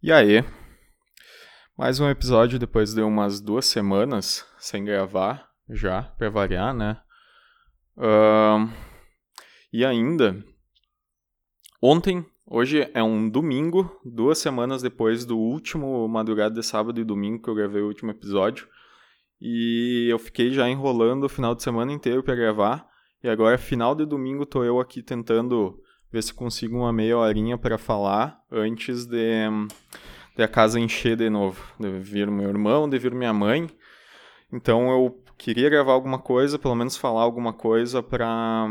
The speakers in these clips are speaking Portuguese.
E aí? Mais um episódio depois de umas duas semanas sem gravar, já, pra variar, né? Uh, e ainda, ontem, hoje é um domingo, duas semanas depois do último madrugada de sábado e domingo que eu gravei o último episódio. E eu fiquei já enrolando o final de semana inteiro para gravar. E agora, final de domingo, tô eu aqui tentando ver se consigo uma meia horinha para falar antes de, de a casa encher de novo. De vir meu irmão, de vir minha mãe. Então eu queria gravar alguma coisa, pelo menos falar alguma coisa para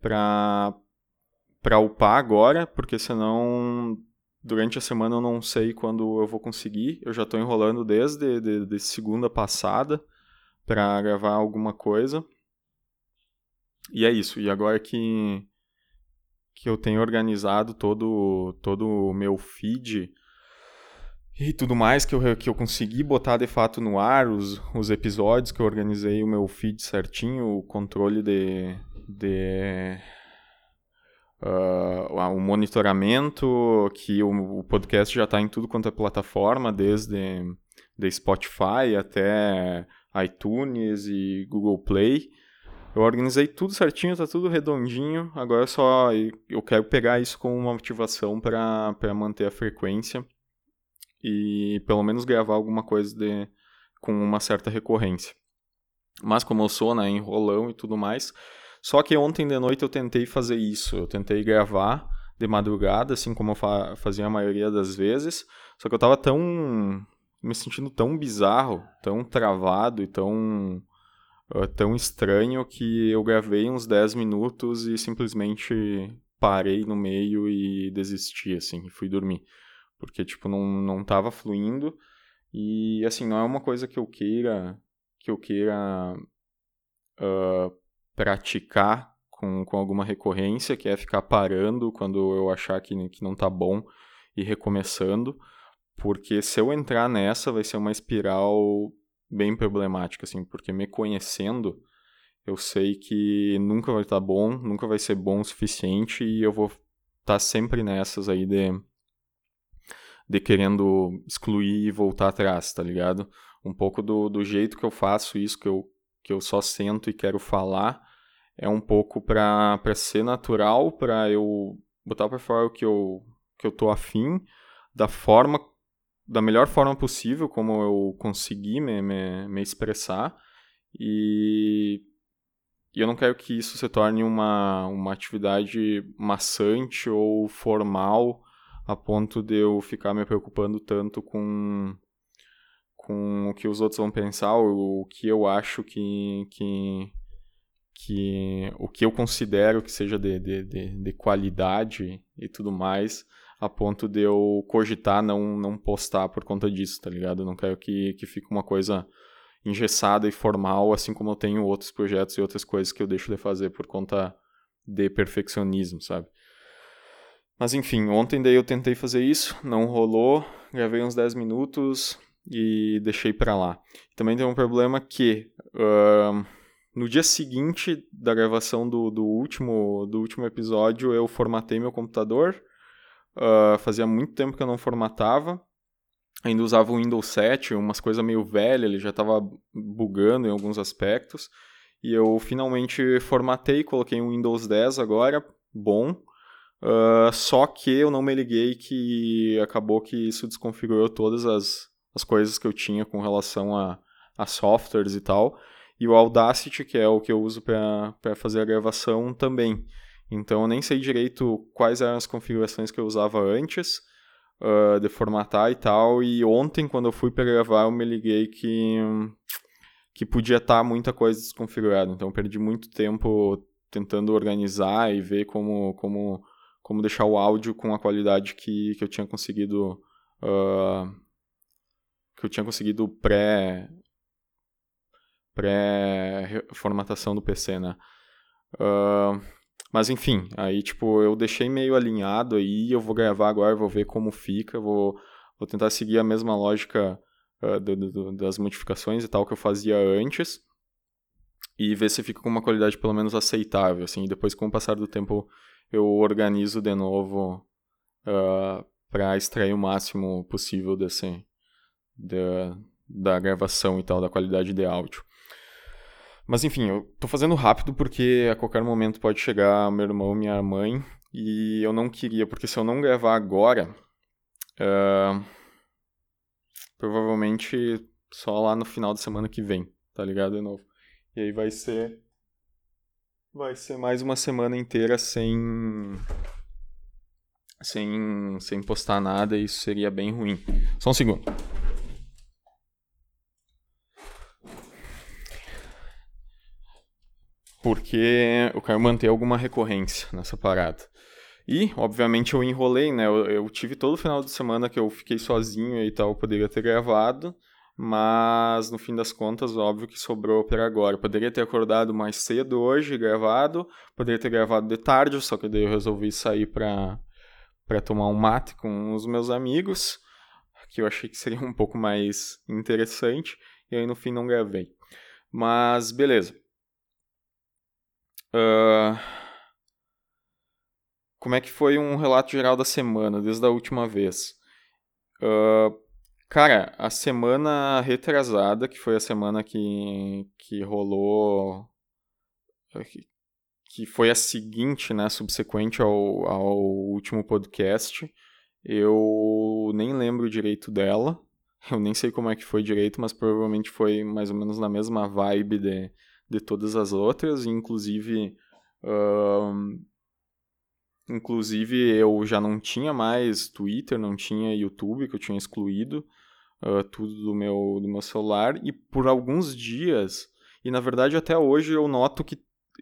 para para upar agora, porque senão durante a semana eu não sei quando eu vou conseguir. Eu já estou enrolando desde de, de segunda passada para gravar alguma coisa. E é isso. E agora que que eu tenho organizado todo, todo o meu feed e tudo mais que eu, que eu consegui botar de fato no ar, os, os episódios que eu organizei o meu feed certinho, o controle de. de uh, o monitoramento, que o, o podcast já está em tudo quanto é plataforma, desde de Spotify até iTunes e Google Play. Eu organizei tudo certinho, tá tudo redondinho. Agora só eu quero pegar isso como uma motivação para manter a frequência e pelo menos gravar alguma coisa de, com uma certa recorrência. Mas como eu sou, né, enrolão e tudo mais. Só que ontem de noite eu tentei fazer isso. Eu tentei gravar de madrugada, assim como eu fa fazia a maioria das vezes. Só que eu tava tão. me sentindo tão bizarro, tão travado e tão uh, tão estranho que eu gravei uns 10 minutos e simplesmente parei no meio e desisti, assim, e fui dormir. Porque, tipo, não, não tava fluindo e, assim, não é uma coisa que eu queira, que eu queira uh, praticar com, com alguma recorrência, que é ficar parando quando eu achar que, que não tá bom e recomeçando, porque se eu entrar nessa vai ser uma espiral bem problemática, assim, porque me conhecendo, eu sei que nunca vai estar tá bom, nunca vai ser bom o suficiente e eu vou estar tá sempre nessas aí de, de querendo excluir e voltar atrás, tá ligado? Um pouco do, do jeito que eu faço isso, que eu, que eu só sento e quero falar, é um pouco para ser natural, para eu botar para fora o que eu, que eu tô afim, da forma da melhor forma possível, como eu consegui me, me, me expressar. E, e, eu não quero que isso se torne uma, uma atividade maçante ou formal a ponto de eu ficar me preocupando tanto com, com o que os outros vão pensar, ou o que eu acho que, que, que o que eu considero que seja de, de, de, de qualidade e tudo mais a ponto de eu cogitar não, não postar por conta disso, tá ligado? Eu não quero que, que fique uma coisa engessada e formal, assim como eu tenho outros projetos e outras coisas que eu deixo de fazer por conta de perfeccionismo, sabe? Mas enfim, ontem daí eu tentei fazer isso, não rolou, gravei uns 10 minutos e deixei para lá. Também tem um problema que uh, no dia seguinte da gravação do, do, último, do último episódio eu formatei meu computador, Uh, fazia muito tempo que eu não formatava. Ainda usava o Windows 7, umas coisas meio velhas, ele já estava bugando em alguns aspectos. E eu finalmente formatei, coloquei o Windows 10 agora, bom. Uh, só que eu não me liguei que acabou que isso desconfigurou todas as, as coisas que eu tinha com relação a, a softwares e tal. E o Audacity, que é o que eu uso para fazer a gravação, também. Então eu nem sei direito quais eram as configurações que eu usava antes uh, de formatar e tal. E ontem, quando eu fui para gravar, eu me liguei que, que podia estar tá muita coisa desconfigurada. Então eu perdi muito tempo tentando organizar e ver como, como, como deixar o áudio com a qualidade que, que eu tinha conseguido. Uh, que eu tinha conseguido pré pré-formatação do PC, né? Uh, mas enfim, aí tipo, eu deixei meio alinhado aí, eu vou gravar agora, vou ver como fica, vou, vou tentar seguir a mesma lógica uh, do, do, das modificações e tal que eu fazia antes e ver se fica com uma qualidade pelo menos aceitável, assim, depois com o passar do tempo eu organizo de novo uh, para extrair o máximo possível desse, da, da gravação e tal, da qualidade de áudio. Mas enfim, eu tô fazendo rápido porque a qualquer momento pode chegar meu irmão, minha mãe, e eu não queria, porque se eu não gravar agora, uh, provavelmente só lá no final da semana que vem, tá ligado? De novo. E aí vai ser. Vai ser mais uma semana inteira sem. Sem, sem postar nada, e isso seria bem ruim. Só um segundo. Porque eu quero manter alguma recorrência nessa parada. E, obviamente, eu enrolei, né? Eu, eu, tive todo o final de semana que eu fiquei sozinho e tal, eu poderia ter gravado, mas no fim das contas, óbvio que sobrou para agora. Eu poderia ter acordado mais cedo hoje, gravado, poderia ter gravado de tarde, só que daí eu resolvi sair para para tomar um mate com os meus amigos, que eu achei que seria um pouco mais interessante, e aí no fim não gravei. Mas beleza. Uh, como é que foi um relato geral da semana, desde a última vez? Uh, cara, a semana retrasada, que foi a semana que, que rolou. Que foi a seguinte, né? Subsequente ao, ao último podcast. Eu nem lembro direito dela. Eu nem sei como é que foi direito, mas provavelmente foi mais ou menos na mesma vibe de, de todas as outras, inclusive. Inclusive eu já não tinha mais Twitter, não tinha YouTube, que eu tinha excluído uh, tudo do meu, do meu celular, e por alguns dias, e na verdade até hoje eu noto que,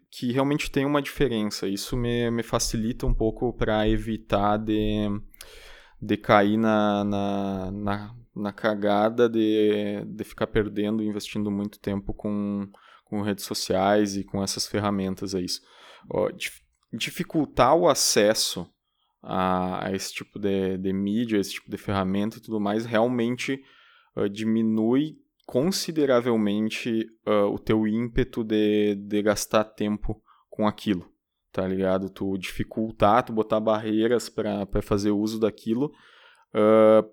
que realmente tem uma diferença. Isso me, me facilita um pouco para evitar de, de cair na, na, na, na cagada de, de ficar perdendo, investindo muito tempo com com redes sociais e com essas ferramentas aí. Dificultar o acesso a, a esse tipo de, de mídia, esse tipo de ferramenta e tudo mais, realmente uh, diminui consideravelmente uh, o teu ímpeto de, de gastar tempo com aquilo, tá ligado? Tu dificultar, tu botar barreiras para fazer uso daquilo, uh,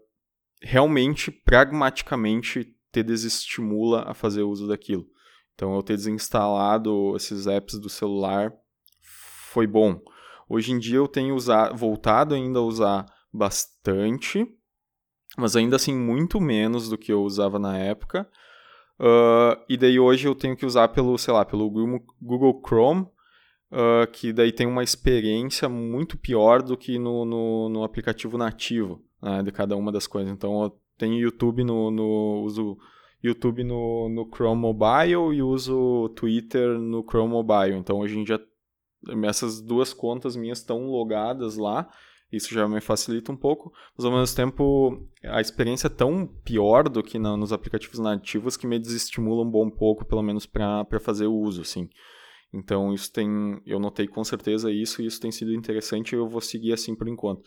realmente, pragmaticamente, te desestimula a fazer uso daquilo. Então, eu ter desinstalado esses apps do celular foi bom. Hoje em dia eu tenho usado, voltado ainda a usar bastante, mas ainda assim muito menos do que eu usava na época. Uh, e daí hoje eu tenho que usar pelo, sei lá, pelo Google Chrome, uh, que daí tem uma experiência muito pior do que no, no, no aplicativo nativo né, de cada uma das coisas. Então eu tenho YouTube no, no uso YouTube no, no Chrome Mobile e uso Twitter no Chrome Mobile. Então hoje em dia essas duas contas minhas estão logadas lá. Isso já me facilita um pouco, mas ao mesmo tempo a experiência é tão pior do que na, nos aplicativos nativos que me desestimula um bom pouco, pelo menos para fazer o uso, assim. Então isso tem, eu notei com certeza isso e isso tem sido interessante e eu vou seguir assim por enquanto.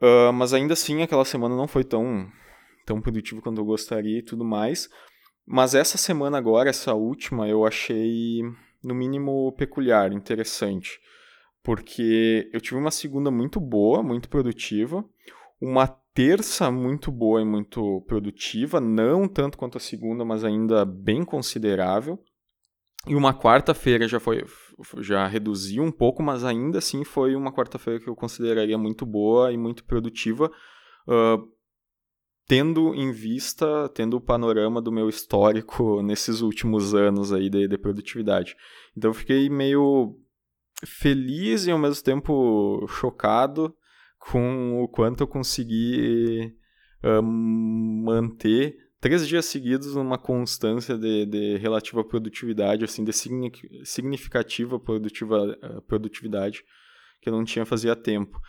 Uh, mas ainda assim aquela semana não foi tão tão produtivo quanto eu gostaria e tudo mais. Mas essa semana agora, essa última, eu achei no mínimo peculiar, interessante. Porque eu tive uma segunda muito boa, muito produtiva, uma terça muito boa e muito produtiva, não tanto quanto a segunda, mas ainda bem considerável. E uma quarta-feira já foi já reduziu um pouco, mas ainda assim foi uma quarta-feira que eu consideraria muito boa e muito produtiva. Uh, tendo em vista, tendo o panorama do meu histórico nesses últimos anos aí de, de produtividade. Então eu fiquei meio feliz e ao mesmo tempo chocado com o quanto eu consegui uh, manter três dias seguidos numa constância de, de relativa produtividade, assim, de significativa produtiva, uh, produtividade que eu não tinha fazia tempo.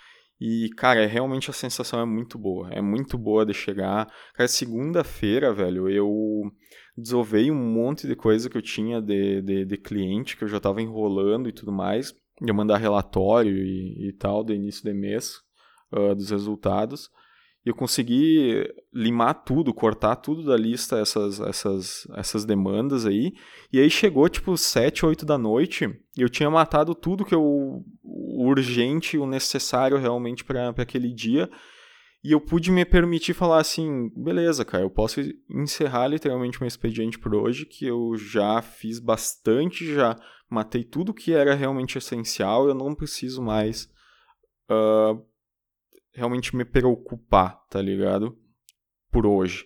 E, cara, é, realmente a sensação é muito boa. É muito boa de chegar. Cara, segunda-feira, velho, eu desovei um monte de coisa que eu tinha de, de, de cliente, que eu já tava enrolando e tudo mais. Eu mandar relatório e, e tal do início de mês uh, dos resultados. E eu consegui limar tudo, cortar tudo da lista, essas, essas, essas demandas aí. E aí chegou tipo 7, 8 da noite e eu tinha matado tudo que eu. o urgente, o necessário realmente para aquele dia. E eu pude me permitir falar assim: beleza, cara, eu posso encerrar literalmente meu expediente por hoje, que eu já fiz bastante, já matei tudo que era realmente essencial, eu não preciso mais. Uh, realmente me preocupar, tá ligado? Por hoje.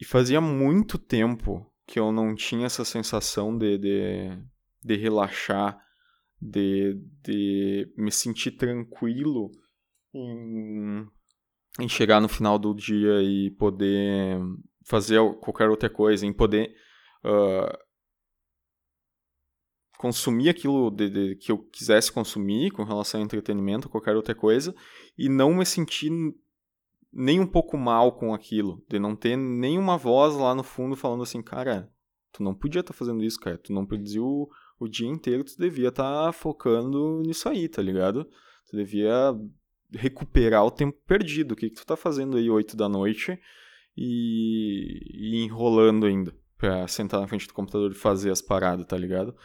E fazia muito tempo que eu não tinha essa sensação de, de, de relaxar, de, de me sentir tranquilo em, em chegar no final do dia e poder fazer qualquer outra coisa, em poder uh, consumir aquilo de, de, que eu quisesse consumir com relação a entretenimento, qualquer outra coisa, e não me sentir nem um pouco mal com aquilo, de não ter nenhuma voz lá no fundo falando assim, cara, tu não podia estar tá fazendo isso, cara, tu não produziu o, o dia inteiro, tu devia estar tá focando nisso aí, tá ligado? Tu devia recuperar o tempo perdido, o que, que tu tá fazendo aí oito da noite e, e enrolando ainda pra sentar na frente do computador e fazer as paradas, tá ligado?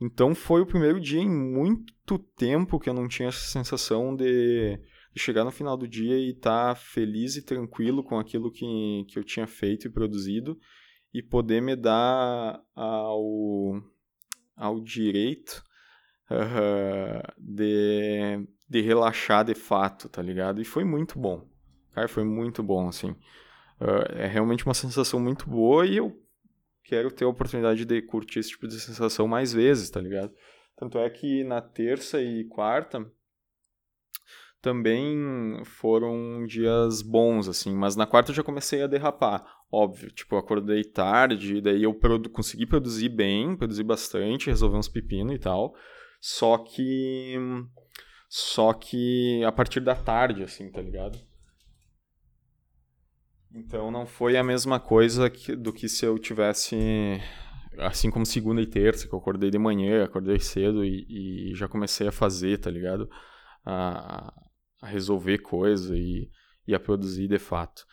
Então foi o primeiro dia em muito tempo que eu não tinha essa sensação de, de chegar no final do dia e estar tá feliz e tranquilo com aquilo que, que eu tinha feito e produzido e poder me dar ao, ao direito uh, de, de relaxar de fato, tá ligado? E foi muito bom. Cara, foi muito bom, assim. Uh, é realmente uma sensação muito boa e eu quero ter a oportunidade de curtir esse tipo de sensação mais vezes, tá ligado? Tanto é que na terça e quarta também foram dias bons, assim, mas na quarta eu já comecei a derrapar, óbvio, tipo, eu acordei tarde, daí eu produ consegui produzir bem, produzir bastante, resolver uns pepinos e tal, só que só que a partir da tarde, assim, tá ligado? Então não foi a mesma coisa que, do que se eu tivesse. Assim como segunda e terça, que eu acordei de manhã, acordei cedo e, e já comecei a fazer, tá ligado? A, a resolver coisa e, e a produzir de fato.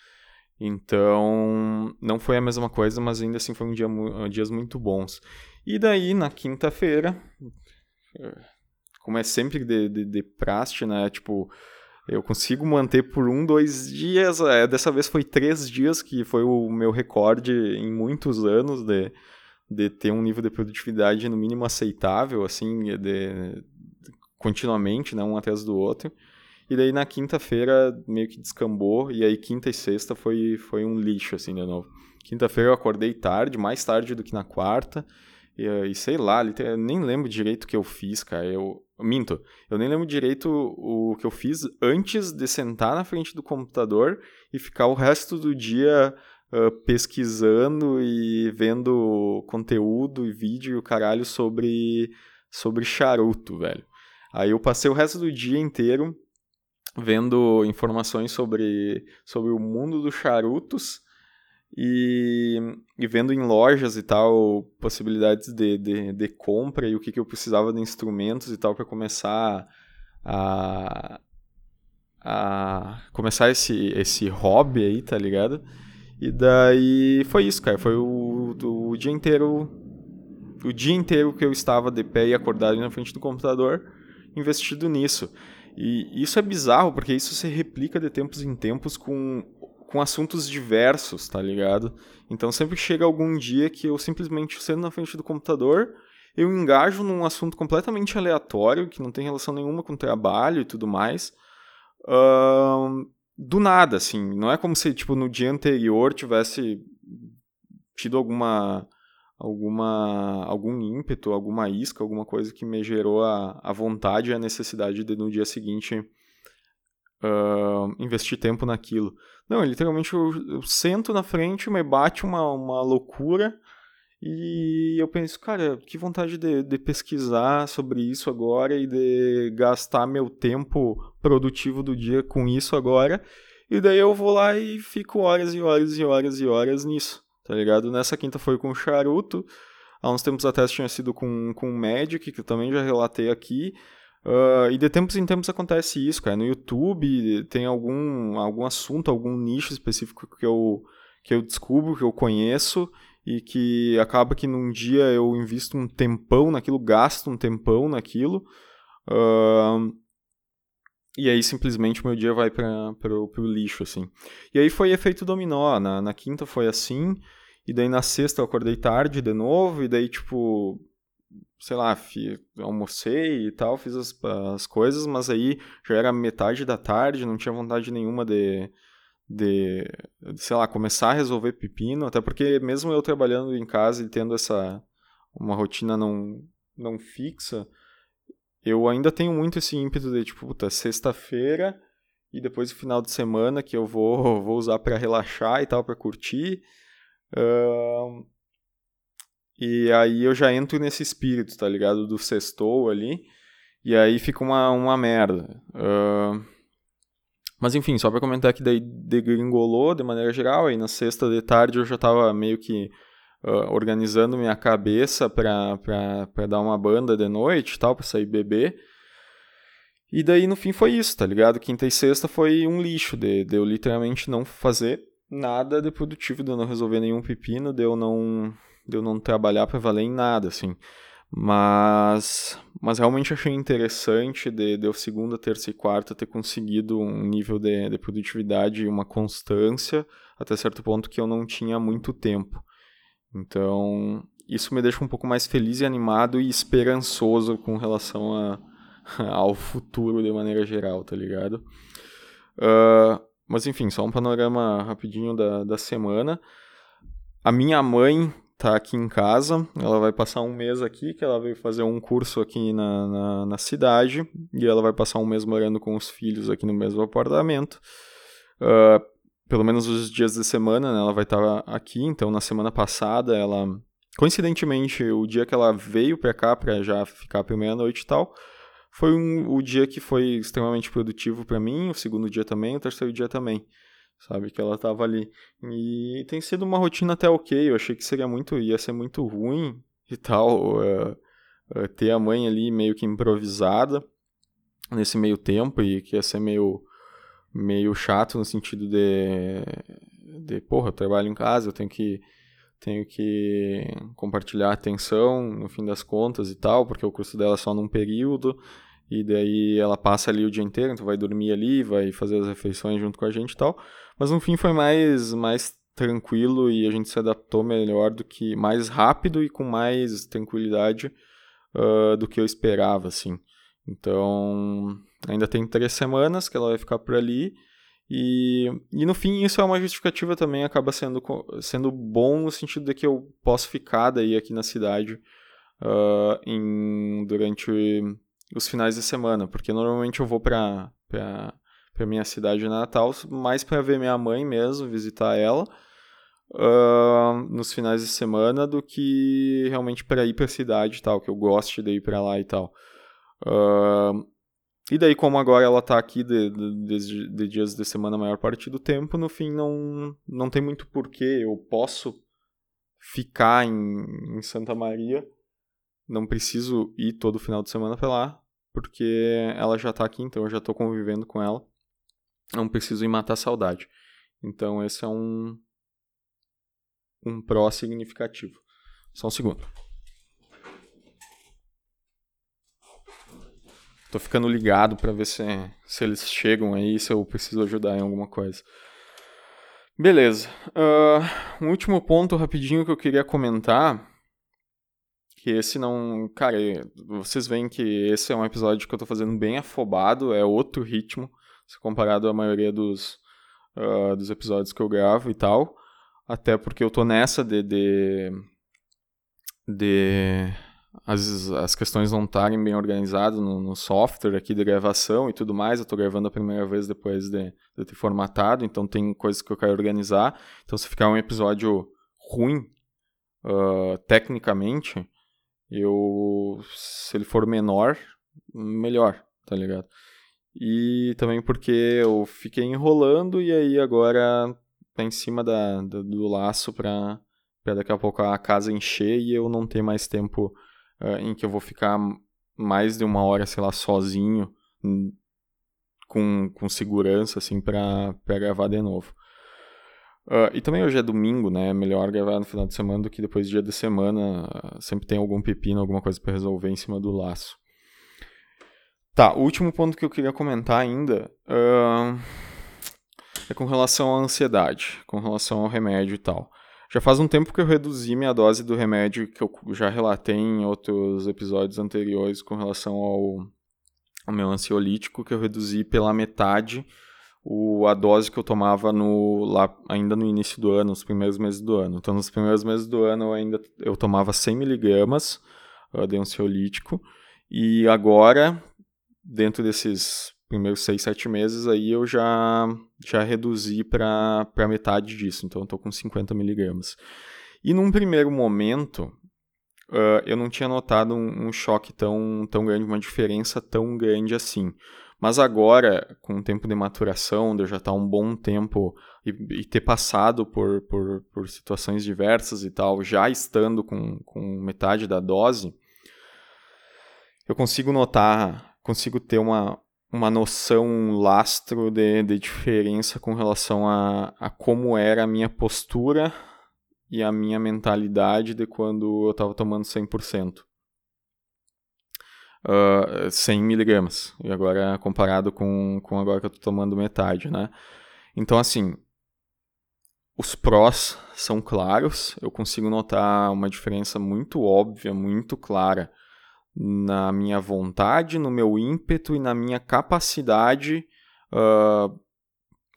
Então, não foi a mesma coisa, mas ainda assim foi um dia, dias muito bons. E daí, na quinta-feira, como é sempre de, de, de praste, né? Tipo, eu consigo manter por um, dois dias. É, dessa vez foi três dias, que foi o meu recorde em muitos anos de, de ter um nível de produtividade no mínimo aceitável, assim, de, de continuamente, né, um atrás do outro. E daí na quinta-feira meio que descambou, e aí quinta e sexta foi, foi um lixo, assim, de novo. Quinta-feira eu acordei tarde, mais tarde do que na quarta, e, e sei lá, nem lembro direito o que eu fiz, cara. Eu, Minto, eu nem lembro direito o que eu fiz antes de sentar na frente do computador e ficar o resto do dia uh, pesquisando e vendo conteúdo e vídeo e o caralho sobre, sobre charuto, velho. Aí eu passei o resto do dia inteiro vendo informações sobre, sobre o mundo dos charutos e, e, vendo em lojas e tal possibilidades de, de, de, compra e o que, que eu precisava de instrumentos e tal para começar a, a começar esse, esse hobby aí, tá ligado? E daí foi isso, cara. Foi o, o dia inteiro. O dia inteiro que eu estava de pé e acordado na frente do computador, investido nisso. E isso é bizarro, porque isso se replica de tempos em tempos com com assuntos diversos, tá ligado? Então sempre chega algum dia que eu simplesmente sendo na frente do computador, eu engajo num assunto completamente aleatório, que não tem relação nenhuma com trabalho e tudo mais. Uh, do nada, assim. Não é como se, tipo, no dia anterior tivesse tido alguma alguma algum ímpeto, alguma isca, alguma coisa que me gerou a, a vontade e a necessidade de no dia seguinte uh, investir tempo naquilo. Não, literalmente eu, eu, sento na frente, me bate uma, uma loucura e eu penso, cara, que vontade de, de pesquisar sobre isso agora e de gastar meu tempo produtivo do dia com isso agora. E daí eu vou lá e fico horas e horas e horas e horas nisso, tá ligado? Nessa quinta foi com charuto, há uns tempos atrás tinha sido com, com Magic, que eu também já relatei aqui. Uh, e de tempos em tempos acontece isso, cara. No YouTube tem algum, algum assunto, algum nicho específico que eu, que eu descubro, que eu conheço, e que acaba que num dia eu invisto um tempão naquilo, gasto um tempão naquilo. Uh, e aí simplesmente o meu dia vai para o lixo, assim. E aí foi efeito dominó. Na, na quinta foi assim, e daí na sexta eu acordei tarde de novo, e daí, tipo, sei lá, fi, almocei e tal, fiz as, as coisas, mas aí já era metade da tarde, não tinha vontade nenhuma de, de, de, sei lá, começar a resolver pepino, até porque mesmo eu trabalhando em casa e tendo essa, uma rotina não, não fixa, eu ainda tenho muito esse ímpeto de, tipo, puta, sexta-feira e depois o final de semana que eu vou, vou usar para relaxar e tal, para curtir. Uh, e aí eu já entro nesse espírito, tá ligado? Do sextou ali. E aí fica uma, uma merda. Uh, mas enfim, só pra comentar que daí degringolou de maneira geral. Aí na sexta de tarde eu já tava meio que uh, organizando minha cabeça pra, pra, pra dar uma banda de noite e tal, pra sair beber. E daí no fim foi isso, tá ligado? Quinta e sexta foi um lixo de, de eu literalmente não fazer nada de produtivo, de eu não resolver nenhum pepino, de eu não de eu não trabalhar para valer em nada, assim. Mas, mas realmente achei interessante de, de eu segunda, terça e quarta ter conseguido um nível de, de produtividade e uma constância até certo ponto que eu não tinha muito tempo. Então, isso me deixa um pouco mais feliz e animado e esperançoso com relação a, ao futuro de maneira geral, tá ligado? Uh, mas enfim, só um panorama rapidinho da, da semana. A minha mãe tá aqui em casa, ela vai passar um mês aqui, que ela veio fazer um curso aqui na, na, na cidade, e ela vai passar um mês morando com os filhos aqui no mesmo apartamento. Uh, pelo menos os dias de semana, né, ela vai estar tá aqui, então na semana passada ela... Coincidentemente, o dia que ela veio pra cá, pra já ficar pra meia-noite e tal, foi um, o dia que foi extremamente produtivo para mim, o segundo dia também, o terceiro dia também sabe? Que ela tava ali. E tem sido uma rotina até ok. Eu achei que seria muito, ia ser muito ruim e tal, uh, uh, ter a mãe ali meio que improvisada nesse meio tempo e que ia ser meio, meio chato no sentido de, de, porra, eu trabalho em casa, eu tenho que tenho que compartilhar atenção no fim das contas e tal, porque o curso dela é só num período, e daí ela passa ali o dia inteiro, então vai dormir ali, vai fazer as refeições junto com a gente e tal. Mas no fim foi mais, mais tranquilo e a gente se adaptou melhor do que. mais rápido e com mais tranquilidade uh, do que eu esperava, assim. Então, ainda tem três semanas que ela vai ficar por ali. E, e no fim, isso é uma justificativa também, acaba sendo, sendo bom no sentido de que eu posso ficar daí aqui na cidade uh, em, durante os finais de semana, porque normalmente eu vou para para minha cidade natal, mais para ver minha mãe mesmo, visitar ela uh, nos finais de semana, do que realmente para ir para a cidade e tal, que eu goste de ir para lá e tal. Uh, e daí, como agora ela está aqui de, de, de, dias de semana a maior parte do tempo, no fim não, não tem muito porquê. Eu posso ficar em, em Santa Maria, não preciso ir todo final de semana para lá, porque ela já está aqui, então eu já estou convivendo com ela não preciso ir matar saudade. Então esse é um um pró significativo. Só um segundo. Tô ficando ligado para ver se, se eles chegam aí, se eu preciso ajudar em alguma coisa. Beleza. Uh, um último ponto rapidinho que eu queria comentar. Que esse não. Cara, vocês veem que esse é um episódio que eu tô fazendo bem afobado, é outro ritmo se comparado à maioria dos, uh, dos episódios que eu gravo e tal. Até porque eu tô nessa de. de, de as, as questões não estarem bem organizadas no, no, software aqui de gravação e tudo mais. Eu tô gravando a primeira vez depois de, de ter formatado, então tem coisas que eu quero organizar. Então, se ficar um episódio ruim, uh, tecnicamente, eu. Se ele for menor, melhor, tá ligado? E também porque eu fiquei enrolando e aí agora tá em cima da, do laço para daqui a pouco a casa encher e eu não ter mais tempo uh, em que eu vou ficar mais de uma hora, sei lá, sozinho, com, com segurança, assim, pra, pra gravar de novo. Uh, e também hoje é domingo, né? É melhor gravar no final de semana do que depois do dia de semana. Uh, sempre tem algum pepino, alguma coisa para resolver em cima do laço. Tá, o último ponto que eu queria comentar ainda uh, é com relação à ansiedade, com relação ao remédio e tal. Já faz um tempo que eu reduzi minha dose do remédio, que eu já relatei em outros episódios anteriores com relação ao, ao meu ansiolítico, que eu reduzi pela metade o, a dose que eu tomava no, lá, ainda no início do ano, nos primeiros meses do ano. Então, nos primeiros meses do ano, eu ainda eu tomava 100mg uh, de ansiolítico, e agora, dentro desses primeiros 6, 7 meses, aí eu já, já reduzi para metade disso, então eu estou com 50mg. E num primeiro momento, uh, eu não tinha notado um, um choque tão, tão grande, uma diferença tão grande assim. Mas agora, com o tempo de maturação, de eu já estar um bom tempo e, e, ter passado por, por, por situações diversas e tal, já estando com, com metade da dose, eu consigo notar, consigo ter uma, uma noção, um lastro de, de diferença com relação a, a como era a minha postura e a minha mentalidade de quando eu estava tomando 100% uh, 100 miligramas. E agora comparado com, com agora que eu estou tomando metade, né? Então, assim, os prós são claros. Eu consigo notar uma diferença muito óbvia, muito clara na minha vontade, no meu ímpeto e na minha capacidade uh,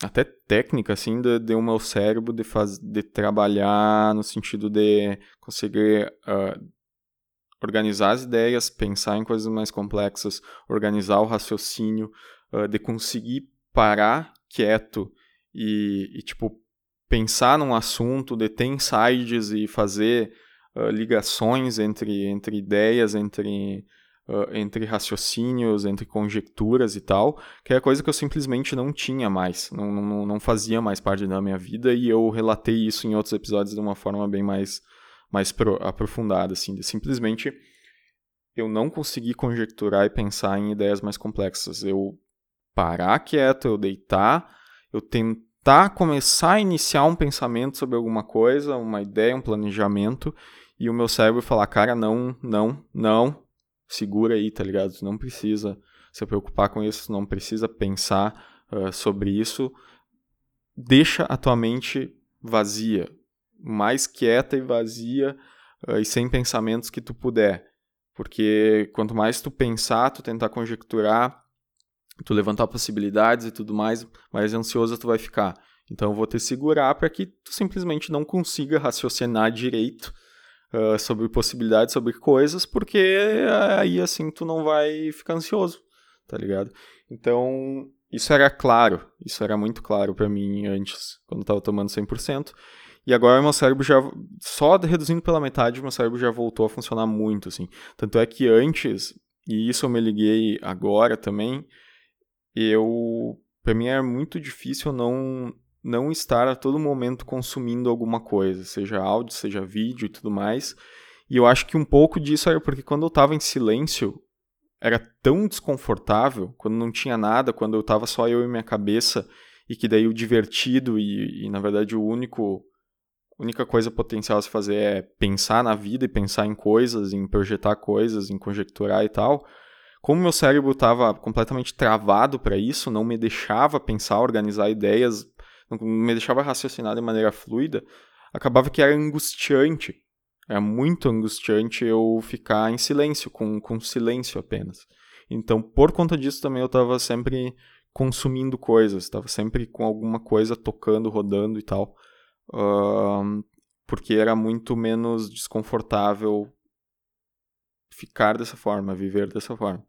até técnica assim de, de o meu cérebro de, faz, de trabalhar no sentido de conseguir uh, organizar as ideias, pensar em coisas mais complexas, organizar o raciocínio, uh, de conseguir parar quieto e, e, tipo, pensar num assunto, de ter insights e fazer uh, ligações entre, entre ideias, entre, uh, entre raciocínios, entre conjecturas e tal, que é coisa que eu simplesmente não tinha mais, não, não, não fazia mais parte da minha vida e eu relatei isso em outros episódios de uma forma bem mais mais pro, aprofundada, assim, de simplesmente eu não consegui conjecturar e pensar em ideias mais complexas. Eu parar quieto, eu deitar, eu tentar começar a iniciar um pensamento sobre alguma coisa, uma ideia, um planejamento, e o meu cérebro falar, cara, não, não, não, segura aí, tá ligado? Não precisa se preocupar com isso, não precisa pensar uh, sobre isso. Deixa a tua mente vazia, mais quieta e vazia uh, e sem pensamentos que tu puder. Porque quanto mais tu pensar, tu tentar conjecturar, tu levantar possibilidades e tudo mais, mais ansioso tu vai ficar. Então eu vou te segurar para que tu simplesmente não consiga raciocinar direito uh, sobre possibilidades, sobre coisas, porque aí assim tu não vai ficar ansioso, tá ligado? Então isso era claro, isso era muito claro para mim antes, quando eu tava tomando 100%. E agora meu cérebro já. Só reduzindo pela metade, meu cérebro já voltou a funcionar muito, assim. Tanto é que antes, e isso eu me liguei agora também, eu. Pra mim era muito difícil não, não estar a todo momento consumindo alguma coisa, seja áudio, seja vídeo e tudo mais. E eu acho que um pouco disso era porque quando eu tava em silêncio, era tão desconfortável, quando não tinha nada, quando eu tava só eu e minha cabeça, e que daí o divertido e, e na verdade o único única coisa potencial a se fazer é pensar na vida e pensar em coisas, em projetar coisas, em conjecturar e tal. Como meu cérebro estava completamente travado para isso, não me deixava pensar, organizar ideias, não me deixava raciocinar de maneira fluida, acabava que era angustiante. Era muito angustiante eu ficar em silêncio, com, com silêncio apenas. Então, por conta disso também eu estava sempre consumindo coisas, estava sempre com alguma coisa tocando, rodando e tal uh, porque era muito menos desconfortável ficar dessa forma, viver dessa forma.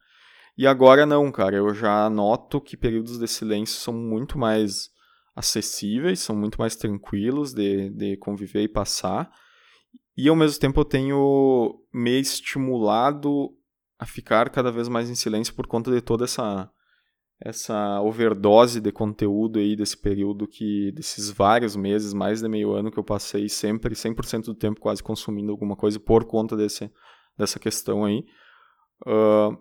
E agora não, cara, eu já noto que períodos de silêncio são muito mais acessíveis, são muito mais tranquilos de, de conviver e passar. E ao mesmo tempo eu tenho me estimulado a ficar cada vez mais em silêncio por conta de toda essa essa overdose de conteúdo aí desse período que desses vários meses, mais de meio ano que eu passei sempre 100% do tempo quase consumindo alguma coisa por conta desse, dessa questão aí. uh,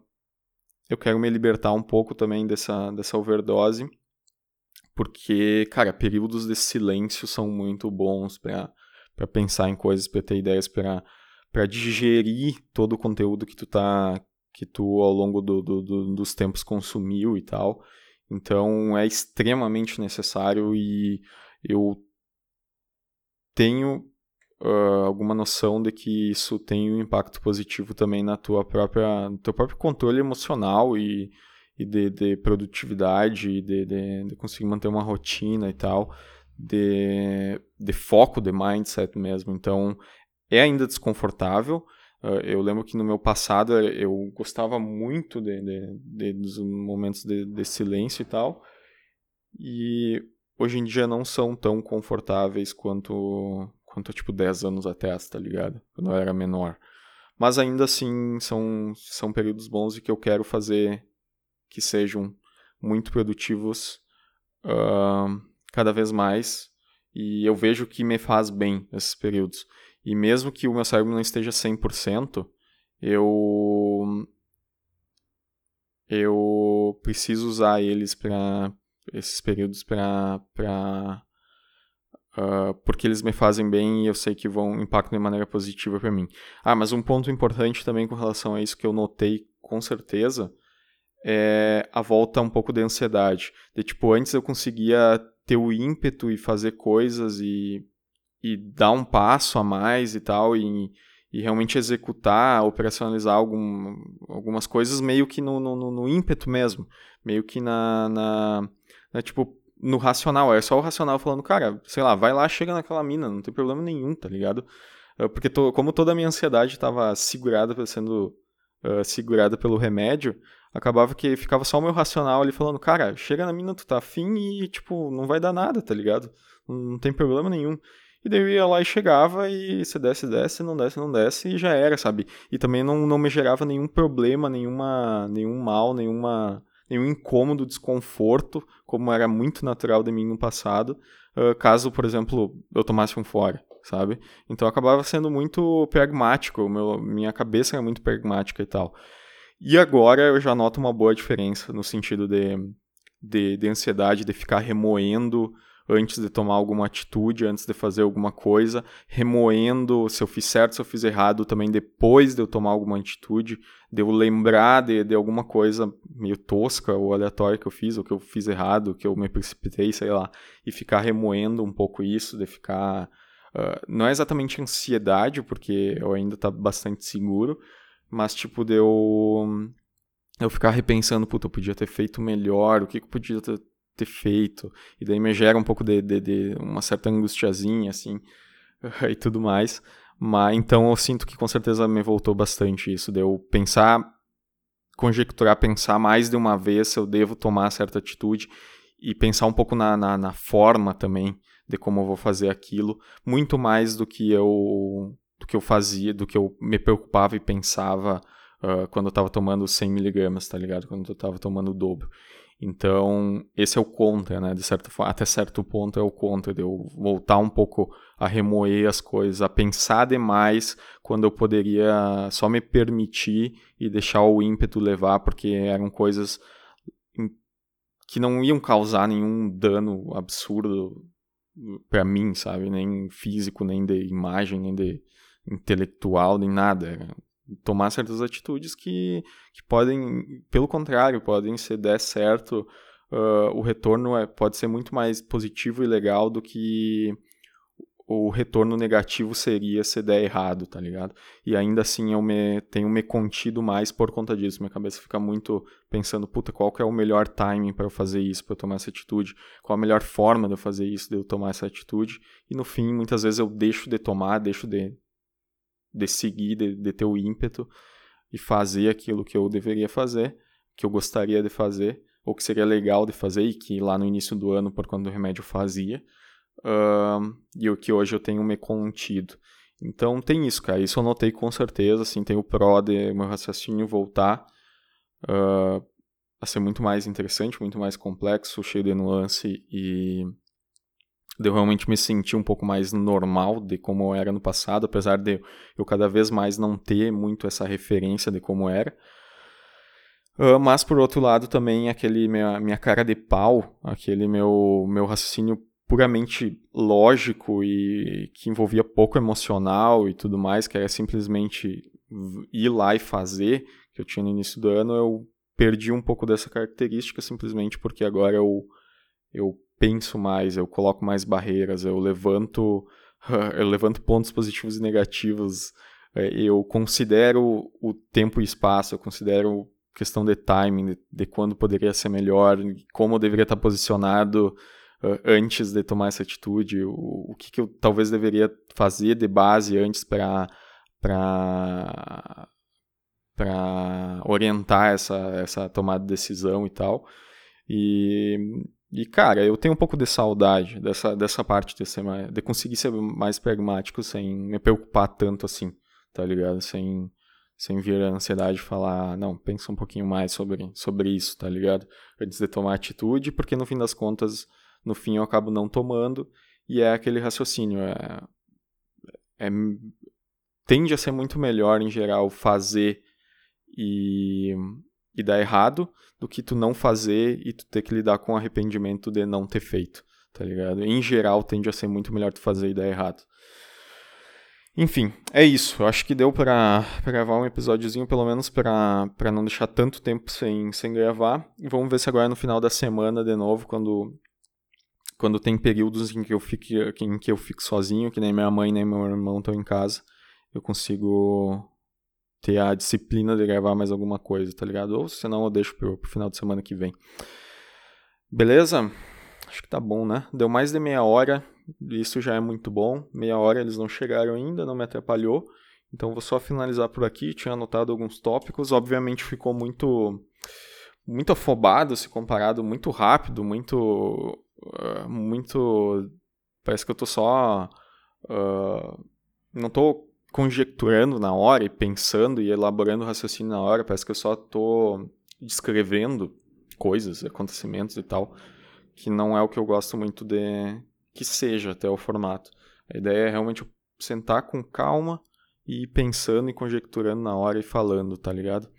eu quero me libertar um pouco também dessa, dessa overdose, porque, cara, períodos de silêncio são muito bons para pensar em coisas, para ter ideias, para digerir todo o conteúdo que tu tá que tu ao longo do, do, do, dos tempos consumiu e tal. Então é extremamente necessário e eu tenho uh, alguma noção de que isso tem um impacto positivo também na tua própria, no teu próprio controle emocional e, e de, de produtividade, e de, de, de, conseguir manter uma rotina e tal, de, de foco, de mindset mesmo. Então, é ainda desconfortável. Uh, eu lembro que no meu passado eu gostava muito de, de, de dos momentos de, de silêncio e tal. E hoje em dia não são tão confortáveis quanto quanto tipo 10 anos atrás, tá ligado? Quando eu era menor. Mas ainda assim são, são períodos bons e que eu quero fazer que sejam muito produtivos uh, cada vez mais. E eu vejo que me faz bem esses períodos. E mesmo que o meu cérebro não esteja 100%, eu eu preciso usar eles para esses períodos para uh, porque eles me fazem bem e eu sei que vão impactar de maneira positiva para mim. Ah, mas um ponto importante também com relação a isso que eu notei com certeza é a volta um pouco de ansiedade. De tipo, antes eu conseguia ter o ímpeto e fazer coisas e, e dar um passo a mais e tal, e, e realmente executar, operacionalizar algum, algumas coisas meio que no, no, no ímpeto mesmo. Meio que na, na, na tipo, no racional. É só o racional falando, cara, sei lá, vai lá, chega naquela mina, não tem problema nenhum, tá ligado? É, porque como toda a minha ansiedade estava segurada, sendo uh, segurada pelo remédio, acabava que ficava só o meu racional ali falando, cara, chega na mina, tu tá afim e, tipo, não vai dar nada, tá ligado? Não tem problema nenhum. E daí eu ia lá e chegava e se desce, desce, não desce, não desce e já era, sabe? E também não, não me gerava nenhum problema, nenhuma, nenhum mal, nenhuma nenhum incômodo, desconforto, como era muito natural de mim no passado, uh, caso, por exemplo, eu tomasse um fora, sabe? Então acabava sendo muito pragmático, meu, minha cabeça era muito pragmática e tal. E agora eu já noto uma boa diferença no sentido de, de, de ansiedade, de ficar remoendo antes de tomar alguma atitude, antes de fazer alguma coisa, remoendo se eu fiz certo, se eu fiz errado, também depois de eu tomar alguma atitude, de eu lembrar de, de alguma coisa meio tosca ou aleatória que eu fiz, ou que eu fiz errado, que eu me precipitei, sei lá, e ficar remoendo um pouco isso, de ficar. Uh, não é exatamente ansiedade, porque eu ainda tá bastante seguro, mas tipo, de eu eu ficar repensando, puta, eu podia ter feito melhor, o que, que eu podia ter, ter feito. E daí me gera um pouco de, de, de uma certa angustiazinha, assim, e tudo mais. Mas então eu sinto que com certeza me voltou bastante isso, de eu pensar, conjecturar, pensar mais de uma vez se eu devo tomar certa atitude e pensar um pouco na, na, na forma também de como eu vou fazer aquilo, muito mais do que eu do que eu fazia, do que eu me preocupava e pensava uh, quando eu estava tomando 100 miligramas, tá ligado? Quando eu estava tomando o dobro. Então, esse é o contra, né? De certa forma, até certo ponto é o contra, de eu voltar um pouco a remoer as coisas, a pensar demais quando eu poderia só me permitir e deixar o ímpeto levar, porque eram coisas que não iam causar nenhum dano absurdo para mim, sabe? Nem físico, nem de imagem, nem de intelectual, nem nada. Tomar certas atitudes que, que podem, pelo contrário, podem, se der certo, uh, o retorno é, pode ser muito mais positivo e legal do que o retorno negativo seria se der errado, tá ligado? E ainda assim eu me, tenho me contido mais por conta disso. Minha cabeça fica muito pensando, puta, qual que é o melhor timing para eu fazer isso, para eu tomar essa atitude? Qual a melhor forma de eu fazer isso, de eu tomar essa atitude? E no fim, muitas vezes eu deixo de tomar, deixo de de seguir, de, de ter o ímpeto e fazer aquilo que eu deveria fazer, que eu gostaria de fazer, ou que seria legal de fazer e que lá no início do ano, por quando o remédio fazia, uh, e o que hoje eu tenho me contido. Então tem isso, cara. Isso eu notei com certeza. Assim, tem o pró de meu raciocínio voltar uh, a ser muito mais interessante, muito mais complexo, cheio de nuance e de eu realmente me sentir um pouco mais normal de como eu era no passado, apesar de eu cada vez mais não ter muito essa referência de como era. Uh, mas, por outro lado, também aquele minha, minha cara de pau, aquele meu, meu raciocínio puramente lógico e que envolvia pouco emocional e tudo mais, que era simplesmente ir lá e fazer, que eu tinha no início do ano, eu perdi um pouco dessa característica simplesmente porque agora eu, eu penso mais, eu coloco mais barreiras, eu levanto, eu levanto pontos positivos e negativos, é, eu considero o tempo e espaço, eu considero questão de timing, de, de quando poderia ser melhor, como eu deveria estar posicionado uh, antes de tomar essa atitude, o, o que, que eu talvez deveria fazer de base antes para para para orientar essa, essa tomada de decisão e tal. E, e, cara, eu tenho um pouco de saudade dessa, dessa parte de, ser mais, de conseguir ser mais pragmático sem me preocupar tanto assim, tá ligado? Sem, sem vir a ansiedade e falar, não, pensa um pouquinho mais sobre, sobre isso, tá ligado? Antes de tomar atitude, porque no fim das contas, no fim eu acabo não tomando, e é aquele raciocínio, é, é tende a ser muito melhor em geral fazer e, e dar errado do que tu não fazer e tu ter que lidar com o arrependimento de não ter feito, tá ligado? Em geral tende a ser muito melhor tu fazer e dar errado. Enfim, é isso. Eu acho que deu para gravar um episódiozinho, pelo menos para não deixar tanto tempo sem, sem gravar. E vamos ver se agora no final da semana, de novo, quando, quando tem períodos em que, eu fique, em que eu fico sozinho, que nem minha mãe nem meu irmão estão em casa, eu consigo ter a disciplina de gravar mais alguma coisa, tá ligado? Ou senão eu deixo pro, pro final de semana que vem. Beleza? Acho que tá bom, né? Deu mais de meia hora. Isso já é muito bom. Meia hora eles não chegaram ainda, não me atrapalhou. Então vou só finalizar por aqui. Tinha anotado alguns tópicos. Obviamente ficou muito muito afobado se comparado, muito rápido, muito uh, muito parece que eu tô só uh, não tô conjecturando na hora e pensando e elaborando o raciocínio na hora, parece que eu só tô descrevendo coisas, acontecimentos e tal, que não é o que eu gosto muito de que seja até o formato. A ideia é realmente sentar com calma e ir pensando e conjecturando na hora e falando, tá ligado?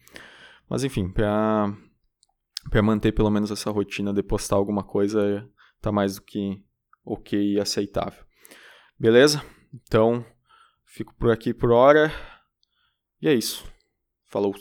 Mas enfim, pra, pra manter pelo menos essa rotina de postar alguma coisa, tá mais do que ok e aceitável. Beleza? Então, fico por aqui por hora. E é isso. Falou!